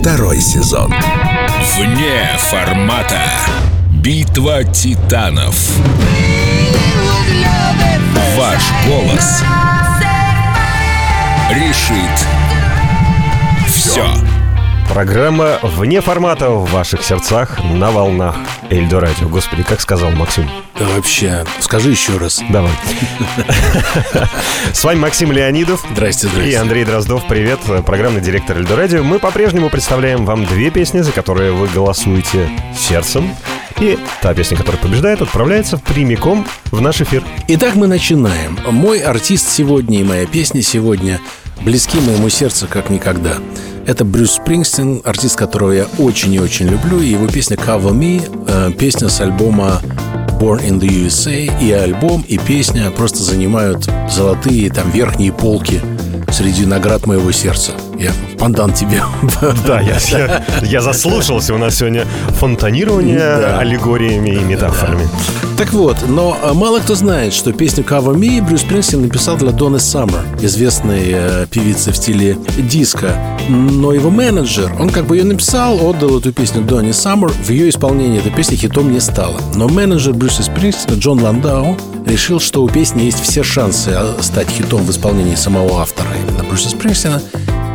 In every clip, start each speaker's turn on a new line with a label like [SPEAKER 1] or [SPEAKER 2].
[SPEAKER 1] второй сезон.
[SPEAKER 2] Вне формата. Битва титанов. Ваш голос решит все.
[SPEAKER 3] Программа «Вне формата» в ваших сердцах на волнах Эльдо Радио. Господи, как сказал Максим.
[SPEAKER 4] Да вообще, скажи еще раз.
[SPEAKER 3] Давай. С вами Максим Леонидов.
[SPEAKER 4] Здрасте, здрасте.
[SPEAKER 3] И Андрей Дроздов. Привет, программный директор Эльдо Радио. Мы по-прежнему представляем вам две песни, за которые вы голосуете сердцем. И та песня, которая побеждает, отправляется прямиком в наш эфир.
[SPEAKER 4] Итак, мы начинаем. Мой артист сегодня и моя песня сегодня близки моему сердцу как никогда. Это Брюс Спрингстин, артист, которого я очень и очень люблю. И его песня Cover Me, э, песня с альбома Born in the USA. И альбом, и песня просто занимают золотые там верхние полки среди наград моего сердца. Я пандан тебе.
[SPEAKER 3] Да, я, я, я заслушался. У нас сегодня фонтанирование да. аллегориями и метафорами.
[SPEAKER 4] Так вот, но э, мало кто знает, что песню Cover Me Брюс Спрингстин написал для Донны Саммер, известной э, певицы в стиле диско. Но его менеджер, он как бы ее написал, отдал эту песню Донни Саммер. В ее исполнении эта песня хитом не стала. Но менеджер Брюса Спрингстина Джон Ландау решил, что у песни есть все шансы э, стать хитом в исполнении самого автора, именно Брюса Спрингстина.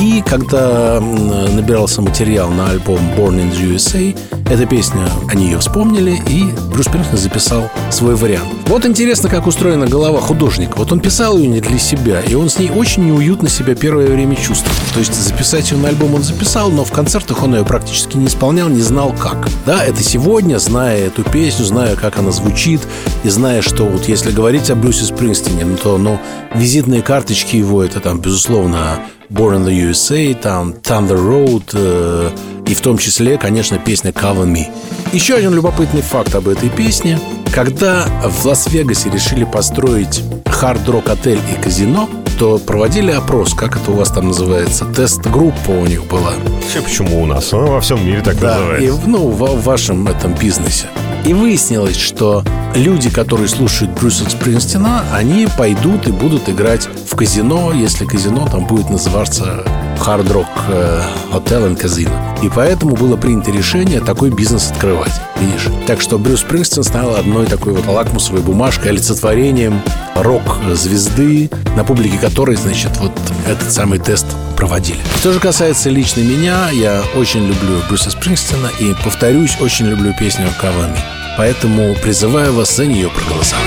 [SPEAKER 4] И когда набирался материал на альбом Born in the USA, эта песня, они ее вспомнили, и Брюс Спрингстин записал свой вариант. Вот интересно, как устроена голова художника. Вот он писал ее не для себя, и он с ней очень неуютно себя первое время чувствовал. То есть записать ее на альбом он записал, но в концертах он ее практически не исполнял, не знал как. Да, это сегодня, зная эту песню, зная, как она звучит, и зная, что вот если говорить о Брюсе Спрингстине, ну, то ну, визитные карточки его, это там, безусловно, Born in the USA, там Thunder Road, э, и в том числе, конечно, песня Cover Me. Еще один любопытный факт об этой песне. Когда в Лас-Вегасе решили построить хард-рок отель и казино, то проводили опрос, как это у вас там называется, тест-группа у них была.
[SPEAKER 3] Все почему у нас? Ну, во всем мире так да, называется.
[SPEAKER 4] И, ну, в, в вашем этом бизнесе. И выяснилось, что люди, которые слушают Брюса Спрингстина, они пойдут и будут играть в казино, если казино там будет называться Rock э, Hotel and Casino. И поэтому было принято решение такой бизнес открывать. Видишь? Так что Брюс Спрингстин стал одной такой вот лакмусовой бумажкой, олицетворением рок-звезды, на публике которой, значит, вот этот самый тест проводили. Что же касается лично меня, я очень люблю Брюса Спрингстина и, повторюсь, очень люблю песню «Кавами». Поэтому призываю вас за нее проголосовать.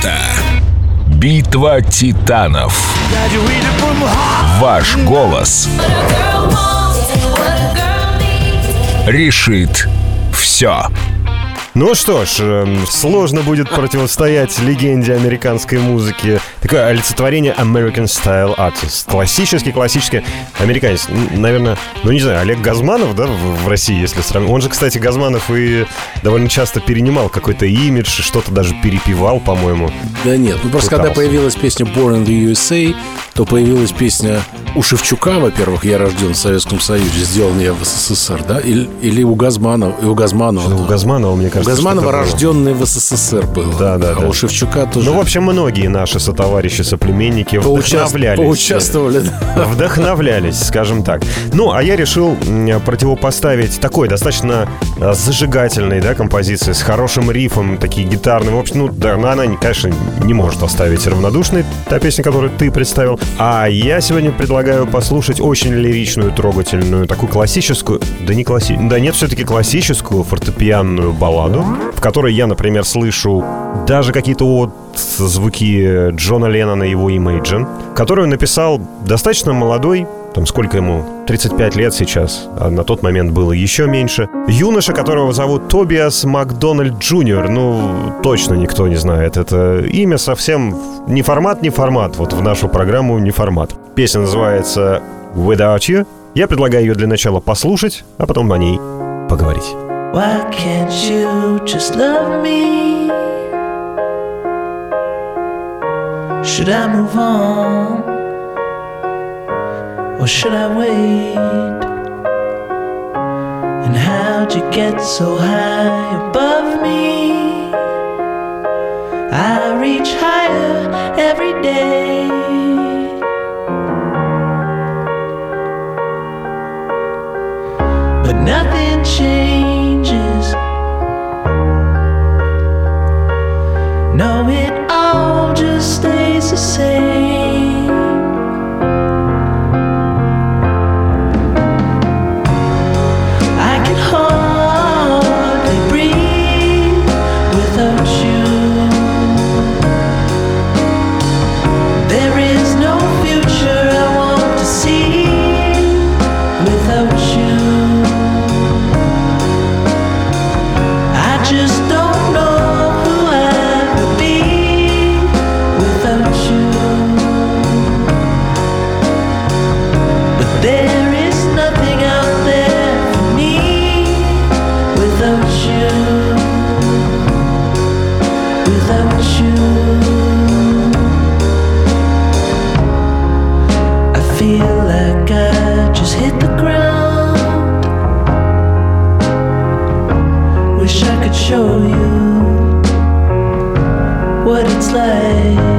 [SPEAKER 2] Формата. Битва титанов. Ваш голос решит все.
[SPEAKER 3] Ну что ж, эм, сложно будет противостоять легенде американской музыки. Такое олицетворение American Style Artist. Классический, классический американец. Наверное, ну не знаю, Олег Газманов, да, в России, если сравнивать. Он же, кстати, Газманов и довольно часто перенимал какой-то имидж, что-то даже перепевал, по-моему.
[SPEAKER 4] Да нет, ну просто когда
[SPEAKER 3] Пытался.
[SPEAKER 4] появилась песня Born in the USA, то появилась песня у Шевчука, во-первых, «Я рожден в Советском Союзе», сделан я в СССР, да? Или, или у Газманова, и у Газманова.
[SPEAKER 3] Ну, у Газманова, мне
[SPEAKER 4] У
[SPEAKER 3] кажется,
[SPEAKER 4] Газманова
[SPEAKER 3] что-то было.
[SPEAKER 4] рожденный в СССР был.
[SPEAKER 3] Да, да,
[SPEAKER 4] а
[SPEAKER 3] да.
[SPEAKER 4] у Шевчука тоже
[SPEAKER 3] Ну, в общем, многие наши сотоварищи, соплеменники
[SPEAKER 4] поучаст-
[SPEAKER 3] вдохновлялись.
[SPEAKER 4] поучаствовали. да.
[SPEAKER 3] Вдохновлялись, скажем так. Ну, а я решил противопоставить такой достаточно а, зажигательной, да, композиции с хорошим рифом, такие гитарные. В общем, ну, да, она, конечно, не может оставить равнодушной, та песня, которую ты представил. А я сегодня предлагаю послушать очень лиричную, трогательную, такую классическую, да не классическую, да нет, все-таки классическую фортепианную балладу, в которой я, например, слышу даже какие-то вот звуки Джона Леннона и его Imagine, которую написал достаточно молодой, там сколько ему, 35 лет сейчас, а на тот момент было еще меньше. Юноша, которого зовут Тобиас Макдональд Джуниор, ну, точно никто не знает. Это имя совсем не формат, не формат. Вот в нашу программу не формат. Песня называется Without You. Я предлагаю ее для начала послушать, а потом о ней поговорить.
[SPEAKER 1] Why can't you just love me? Should I move on? Or should I wait? And how'd you get so high above me? I reach higher every day. It's like.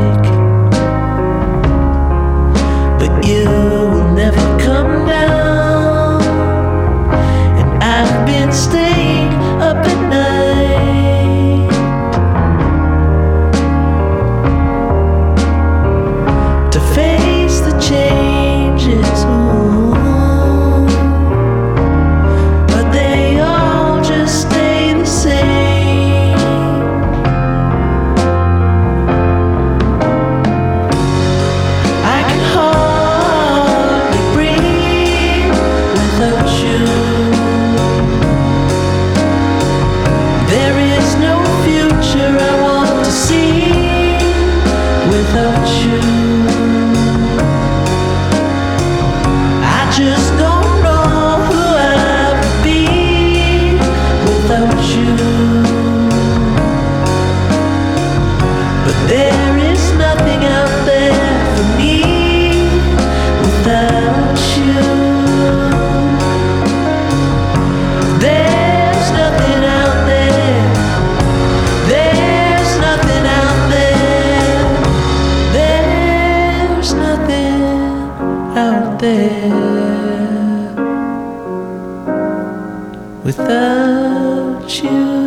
[SPEAKER 1] Without you.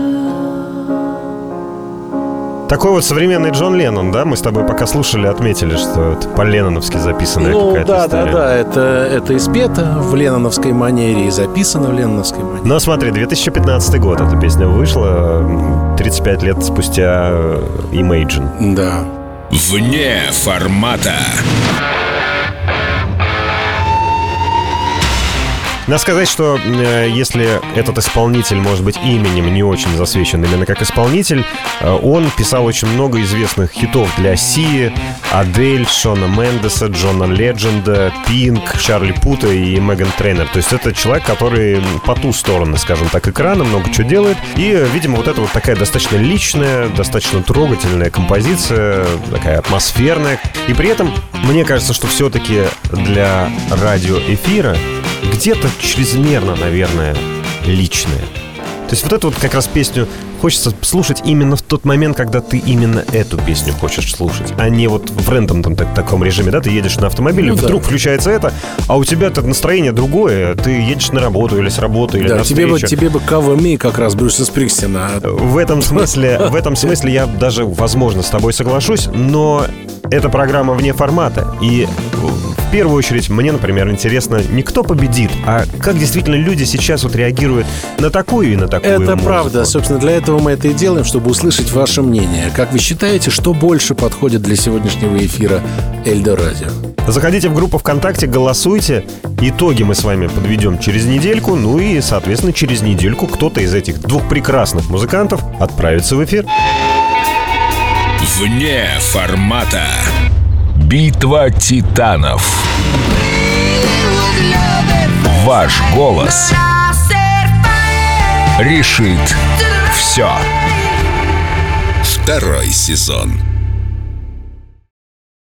[SPEAKER 3] Такой вот современный Джон Леннон, да? Мы с тобой пока слушали, отметили, что это по-ленноновски записанная
[SPEAKER 4] Ну
[SPEAKER 3] какая-то
[SPEAKER 4] да,
[SPEAKER 3] история.
[SPEAKER 4] да, да, это, это испето в ленноновской манере и записано в ленноновской манере.
[SPEAKER 3] Но смотри, 2015 год эта песня вышла, м, 35 лет спустя э, Imagine.
[SPEAKER 4] Да.
[SPEAKER 2] Вне формата.
[SPEAKER 3] Надо сказать, что э, если этот исполнитель, может быть, именем не очень засвечен именно как исполнитель, э, он писал очень много известных хитов для Сии, Адель, Шона Мендеса, Джона Ледженда, Пинк, Чарли Пута и Меган Трейнер. То есть это человек, который по ту сторону, скажем так, экрана много чего делает. И, э, видимо, вот это вот такая достаточно личная, достаточно трогательная композиция, такая атмосферная. И при этом, мне кажется, что все-таки для радиоэфира где-то чрезмерно, наверное, личное. То есть вот эту вот как раз песню хочется слушать именно в тот момент, когда ты именно эту песню хочешь слушать, а не вот в рендомном так- таком режиме, да, ты едешь на автомобиле,
[SPEAKER 4] Ну да.
[SPEAKER 3] вдруг включается это, а у тебя это настроение другое, ты едешь на работу или с работы, или
[SPEAKER 4] Да,
[SPEAKER 3] на
[SPEAKER 4] тебе бы,
[SPEAKER 3] встречу.
[SPEAKER 4] тебе бы Cover Me как раз Брюса Сприкстина.
[SPEAKER 3] В этом смысле, в этом смысле я даже, возможно, с тобой соглашусь, но эта программа вне формата. И первую очередь мне, например, интересно не кто победит, а как действительно люди сейчас вот реагируют на такую и на такую
[SPEAKER 4] Это
[SPEAKER 3] музыку.
[SPEAKER 4] правда. Собственно, для этого мы это и делаем, чтобы услышать ваше мнение. Как вы считаете, что больше подходит для сегодняшнего эфира Эльдо Радио?
[SPEAKER 3] Заходите в группу ВКонтакте, голосуйте. Итоги мы с вами подведем через недельку. Ну и, соответственно, через недельку кто-то из этих двух прекрасных музыкантов отправится в эфир.
[SPEAKER 2] Вне формата. Битва титанов. Ваш голос решит все. Второй сезон.